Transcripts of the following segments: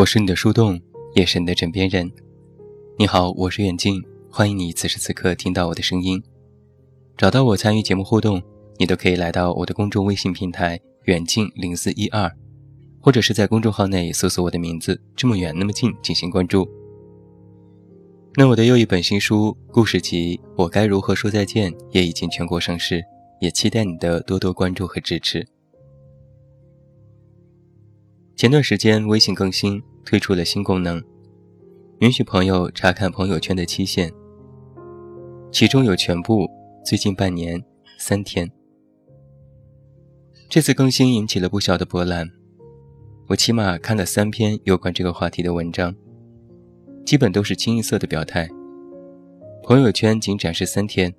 我是你的树洞，也是你的枕边人。你好，我是远近，欢迎你此时此刻听到我的声音。找到我参与节目互动，你都可以来到我的公众微信平台远近零四一二，或者是在公众号内搜索我的名字这么远那么近进行关注。那我的又一本新书故事集《我该如何说再见》也已经全国上市，也期待你的多多关注和支持。前段时间，微信更新推出了新功能，允许朋友查看朋友圈的期限，其中有全部、最近半年、三天。这次更新引起了不小的波澜，我起码看了三篇有关这个话题的文章，基本都是清一色的表态：朋友圈仅展示三天，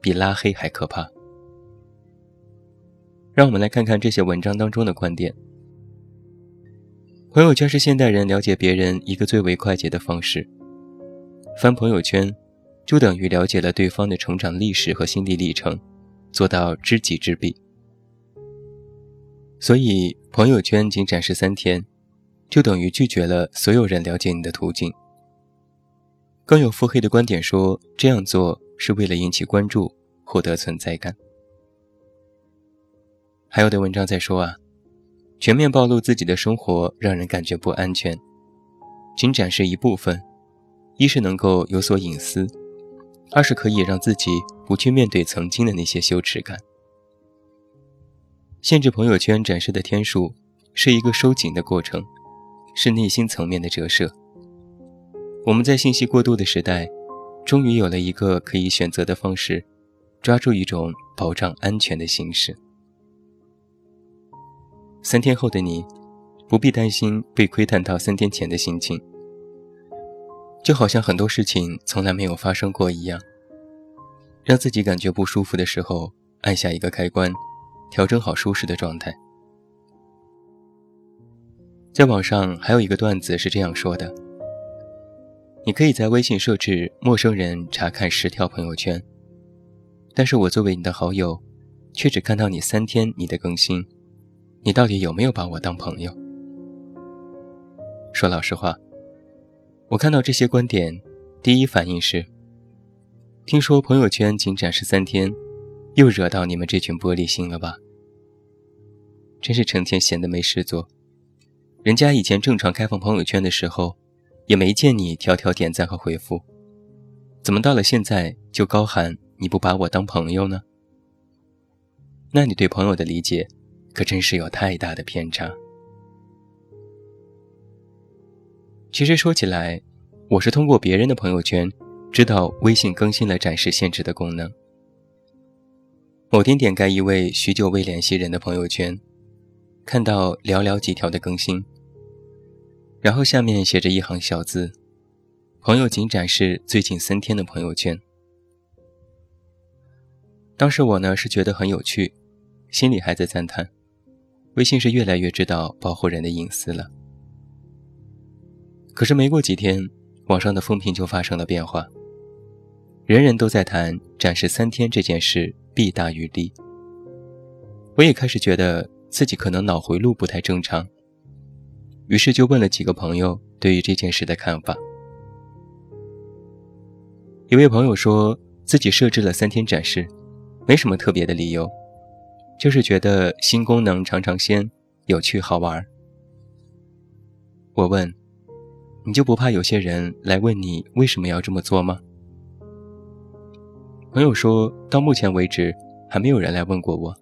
比拉黑还可怕。让我们来看看这些文章当中的观点。朋友圈是现代人了解别人一个最为快捷的方式。翻朋友圈，就等于了解了对方的成长历史和心理历程，做到知己知彼。所以，朋友圈仅展示三天，就等于拒绝了所有人了解你的途径。更有腹黑的观点说，这样做是为了引起关注，获得存在感。还有的文章在说啊。全面暴露自己的生活让人感觉不安全，仅展示一部分，一是能够有所隐私，二是可以让自己不去面对曾经的那些羞耻感。限制朋友圈展示的天数是一个收紧的过程，是内心层面的折射。我们在信息过度的时代，终于有了一个可以选择的方式，抓住一种保障安全的形式。三天后的你，不必担心被窥探到三天前的心情，就好像很多事情从来没有发生过一样。让自己感觉不舒服的时候，按下一个开关，调整好舒适的状态。在网上还有一个段子是这样说的：你可以在微信设置陌生人查看十条朋友圈，但是我作为你的好友，却只看到你三天你的更新。你到底有没有把我当朋友？说老实话，我看到这些观点，第一反应是：听说朋友圈仅展示三天，又惹到你们这群玻璃心了吧？真是成天闲得没事做。人家以前正常开放朋友圈的时候，也没见你条条点赞和回复，怎么到了现在就高喊你不把我当朋友呢？那你对朋友的理解？可真是有太大的偏差。其实说起来，我是通过别人的朋友圈，知道微信更新了展示限制的功能。某天点开一位许久未联系人的朋友圈，看到寥寥几条的更新，然后下面写着一行小字：“朋友仅展示最近三天的朋友圈。”当时我呢是觉得很有趣，心里还在赞叹。微信是越来越知道保护人的隐私了，可是没过几天，网上的风评就发生了变化，人人都在谈展示三天这件事弊大于利。我也开始觉得自己可能脑回路不太正常，于是就问了几个朋友对于这件事的看法。一位朋友说自己设置了三天展示，没什么特别的理由。就是觉得新功能尝尝鲜，有趣好玩。我问，你就不怕有些人来问你为什么要这么做吗？朋友说到目前为止还没有人来问过我，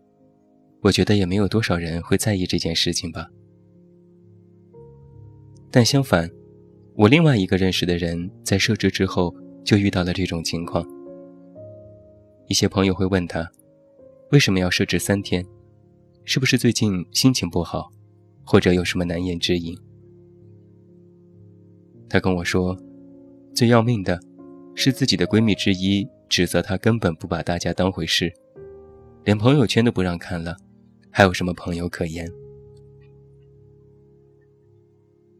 我觉得也没有多少人会在意这件事情吧。但相反，我另外一个认识的人在设置之后就遇到了这种情况。一些朋友会问他。为什么要设置三天？是不是最近心情不好，或者有什么难言之隐？她跟我说，最要命的是自己的闺蜜之一指责她根本不把大家当回事，连朋友圈都不让看了，还有什么朋友可言？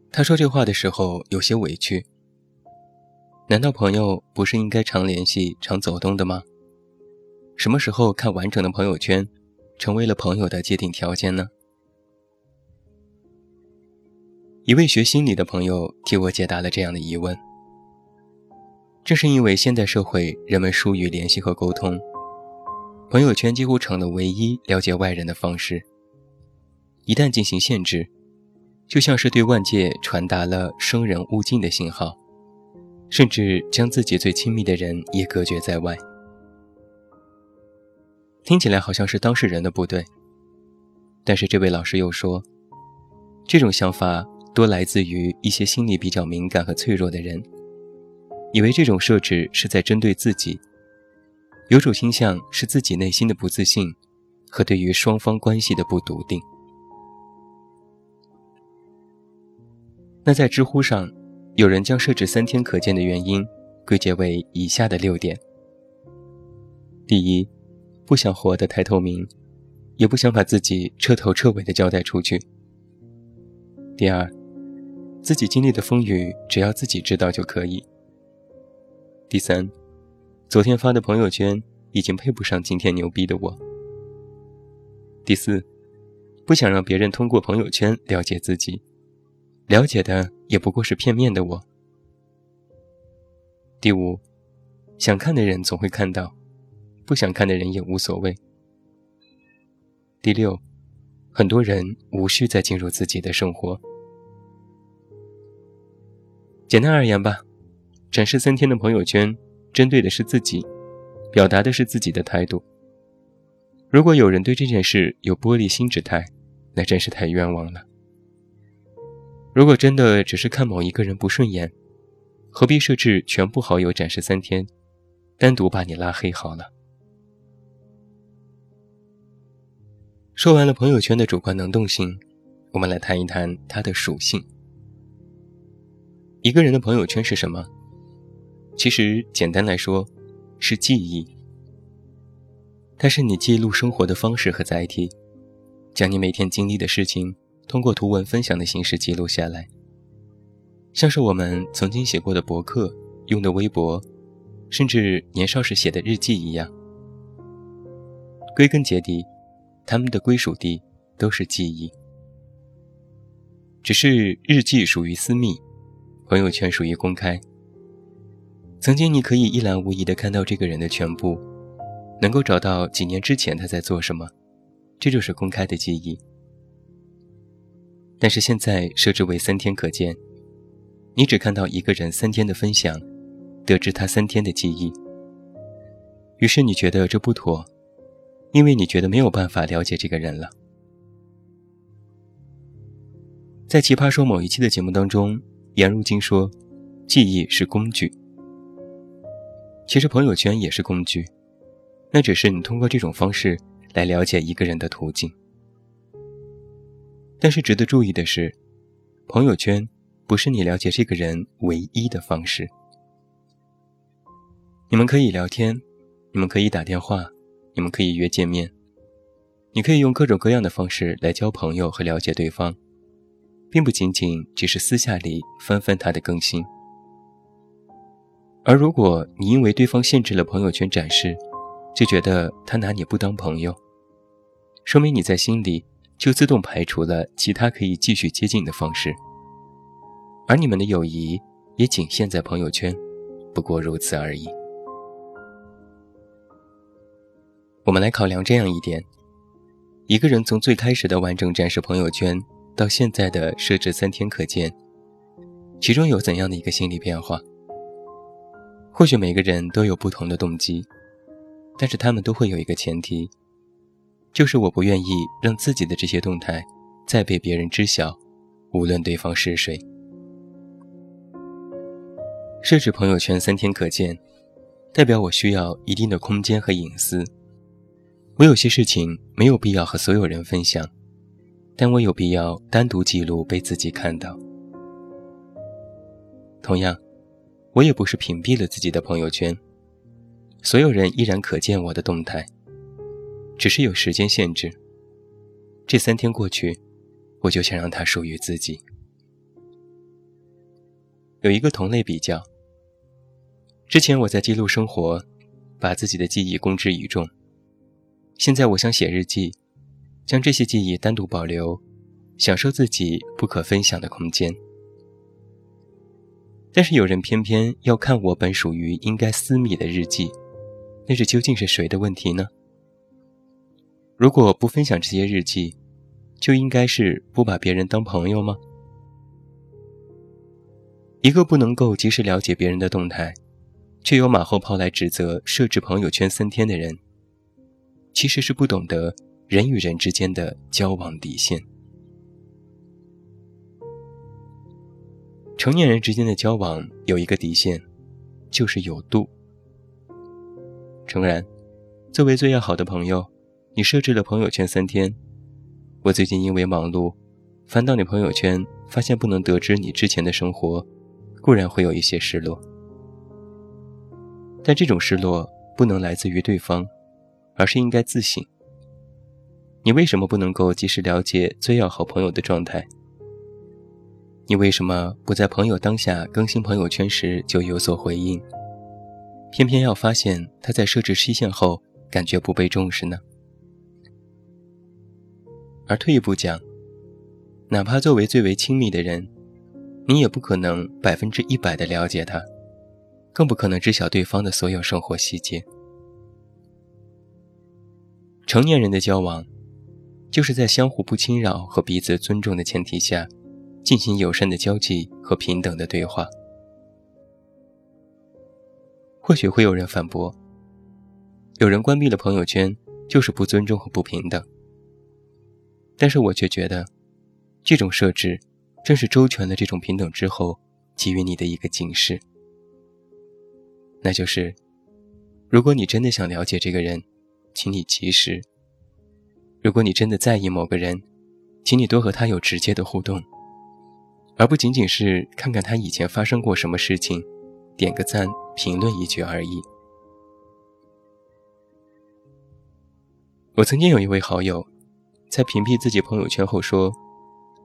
她说这话的时候有些委屈。难道朋友不是应该常联系、常走动的吗？什么时候看完整的朋友圈，成为了朋友的界定条件呢？一位学心理的朋友替我解答了这样的疑问。正是因为现代社会人们疏于联系和沟通，朋友圈几乎成了唯一了解外人的方式。一旦进行限制，就像是对外界传达了“生人勿近”的信号，甚至将自己最亲密的人也隔绝在外。听起来好像是当事人的不对，但是这位老师又说，这种想法多来自于一些心理比较敏感和脆弱的人。以为这种设置是在针对自己，有种倾向是自己内心的不自信和对于双方关系的不笃定。那在知乎上，有人将设置三天可见的原因归结为以下的六点：第一，不想活得太透明，也不想把自己彻头彻尾的交代出去；第二，自己经历的风雨只要自己知道就可以。第三，昨天发的朋友圈已经配不上今天牛逼的我。第四，不想让别人通过朋友圈了解自己，了解的也不过是片面的我。第五，想看的人总会看到，不想看的人也无所谓。第六，很多人无需再进入自己的生活。简单而言吧。展示三天的朋友圈，针对的是自己，表达的是自己的态度。如果有人对这件事有玻璃心之态，那真是太冤枉了。如果真的只是看某一个人不顺眼，何必设置全部好友展示三天，单独把你拉黑好了。说完了朋友圈的主观能动性，我们来谈一谈它的属性。一个人的朋友圈是什么？其实，简单来说，是记忆。它是你记录生活的方式和载体，将你每天经历的事情通过图文分享的形式记录下来，像是我们曾经写过的博客、用的微博，甚至年少时写的日记一样。归根结底，他们的归属地都是记忆，只是日记属于私密，朋友圈属于公开。曾经，你可以一览无遗地看到这个人的全部，能够找到几年之前他在做什么，这就是公开的记忆。但是现在设置为三天可见，你只看到一个人三天的分享，得知他三天的记忆。于是你觉得这不妥，因为你觉得没有办法了解这个人了。在《奇葩说》某一期的节目当中，颜如晶说：“记忆是工具。”其实朋友圈也是工具，那只是你通过这种方式来了解一个人的途径。但是值得注意的是，朋友圈不是你了解这个人唯一的方式。你们可以聊天，你们可以打电话，你们可以约见面，你可以用各种各样的方式来交朋友和了解对方，并不仅仅只是私下里翻翻他的更新。而如果你因为对方限制了朋友圈展示，就觉得他拿你不当朋友，说明你在心里就自动排除了其他可以继续接近的方式，而你们的友谊也仅限在朋友圈，不过如此而已。我们来考量这样一点：一个人从最开始的完整展示朋友圈，到现在的设置三天可见，其中有怎样的一个心理变化？或许每个人都有不同的动机，但是他们都会有一个前提，就是我不愿意让自己的这些动态再被别人知晓，无论对方是谁。设置朋友圈三天可见，代表我需要一定的空间和隐私。我有些事情没有必要和所有人分享，但我有必要单独记录被自己看到。同样。我也不是屏蔽了自己的朋友圈，所有人依然可见我的动态，只是有时间限制。这三天过去，我就想让它属于自己。有一个同类比较。之前我在记录生活，把自己的记忆公之于众。现在我想写日记，将这些记忆单独保留，享受自己不可分享的空间。但是有人偏偏要看我本属于应该私密的日记，那是究竟是谁的问题呢？如果不分享这些日记，就应该是不把别人当朋友吗？一个不能够及时了解别人的动态，却由马后炮来指责设置朋友圈三天的人，其实是不懂得人与人之间的交往底线。成年人之间的交往有一个底线，就是有度。诚然，作为最要好的朋友，你设置了朋友圈三天。我最近因为忙碌，翻到你朋友圈，发现不能得知你之前的生活，固然会有一些失落。但这种失落不能来自于对方，而是应该自省。你为什么不能够及时了解最要好朋友的状态？你为什么不在朋友当下更新朋友圈时就有所回应，偏偏要发现他在设置期限后感觉不被重视呢？而退一步讲，哪怕作为最为亲密的人，你也不可能百分之一百的了解他，更不可能知晓对方的所有生活细节。成年人的交往，就是在相互不侵扰和彼此尊重的前提下。进行友善的交际和平等的对话。或许会有人反驳：有人关闭了朋友圈，就是不尊重和不平等。但是我却觉得，这种设置正是周全了这种平等之后给予你的一个警示，那就是：如果你真的想了解这个人，请你及时；如果你真的在意某个人，请你多和他有直接的互动。而不仅仅是看看他以前发生过什么事情，点个赞、评论一句而已。我曾经有一位好友，在屏蔽自己朋友圈后说：“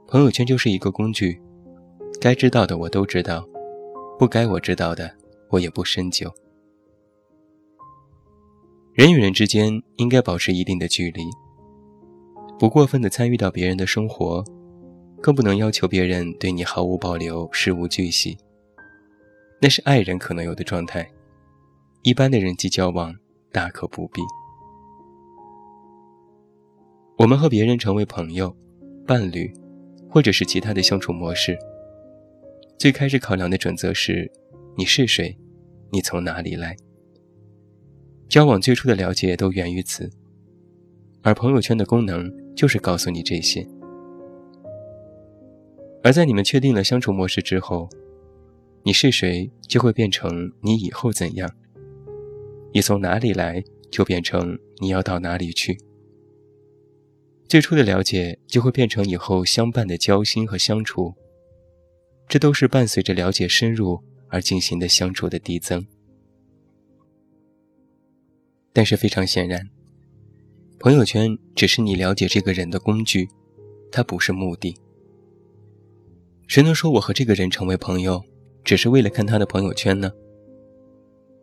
朋友圈就是一个工具，该知道的我都知道，不该我知道的我也不深究。人与人之间应该保持一定的距离，不过分的参与到别人的生活。”更不能要求别人对你毫无保留、事无巨细，那是爱人可能有的状态。一般的人际交往大可不必。我们和别人成为朋友、伴侣，或者是其他的相处模式，最开始考量的准则是：你是谁，你从哪里来。交往最初的了解都源于此，而朋友圈的功能就是告诉你这些。而在你们确定了相处模式之后，你是谁就会变成你以后怎样，你从哪里来就变成你要到哪里去。最初的了解就会变成以后相伴的交心和相处，这都是伴随着了解深入而进行的相处的递增。但是非常显然，朋友圈只是你了解这个人的工具，它不是目的。谁能说我和这个人成为朋友，只是为了看他的朋友圈呢？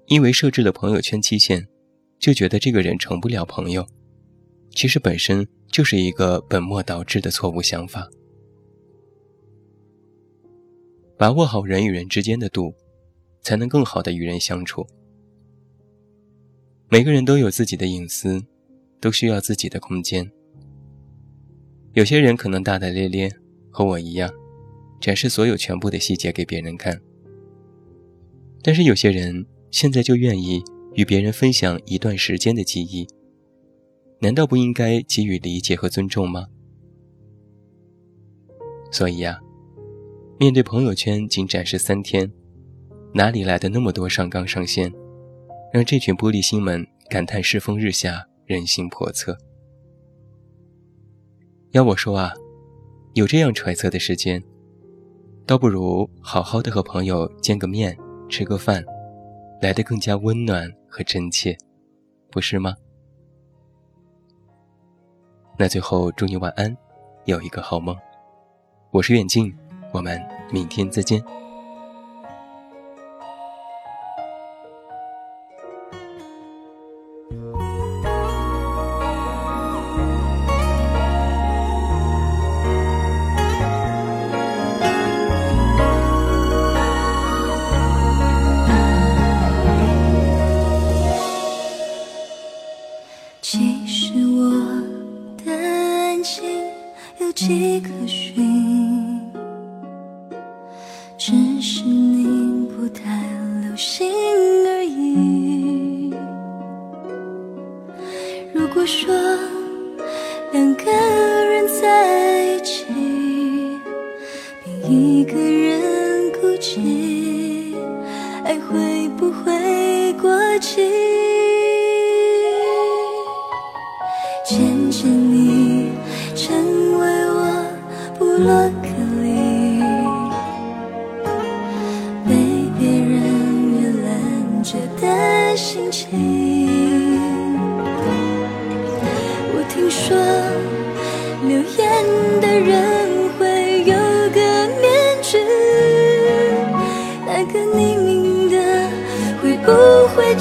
因为设置了朋友圈期限，就觉得这个人成不了朋友，其实本身就是一个本末倒置的错误想法。把握好人与人之间的度，才能更好的与人相处。每个人都有自己的隐私，都需要自己的空间。有些人可能大大咧咧，和我一样。展示所有全部的细节给别人看，但是有些人现在就愿意与别人分享一段时间的记忆，难道不应该给予理解和尊重吗？所以呀，面对朋友圈仅展示三天，哪里来的那么多上纲上线，让这群玻璃心们感叹世风日下，人心叵测。要我说啊，有这样揣测的时间。倒不如好好的和朋友见个面，吃个饭，来得更加温暖和真切，不是吗？那最后祝你晚安，有一个好梦。我是远近，我们明天再见。一个人哭泣爱会不会过期？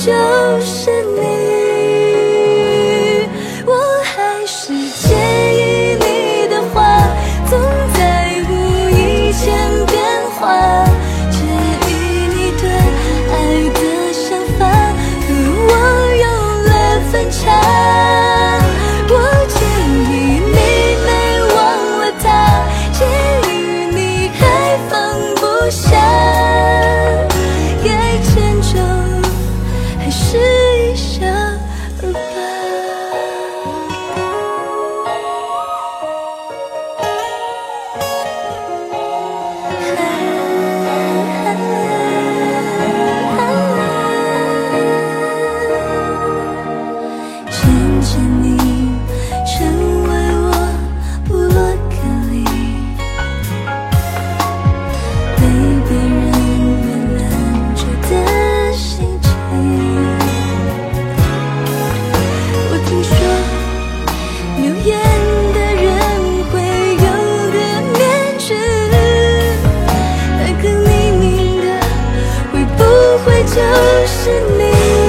就是你。就是你。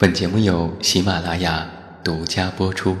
本节目由喜马拉雅独家播出。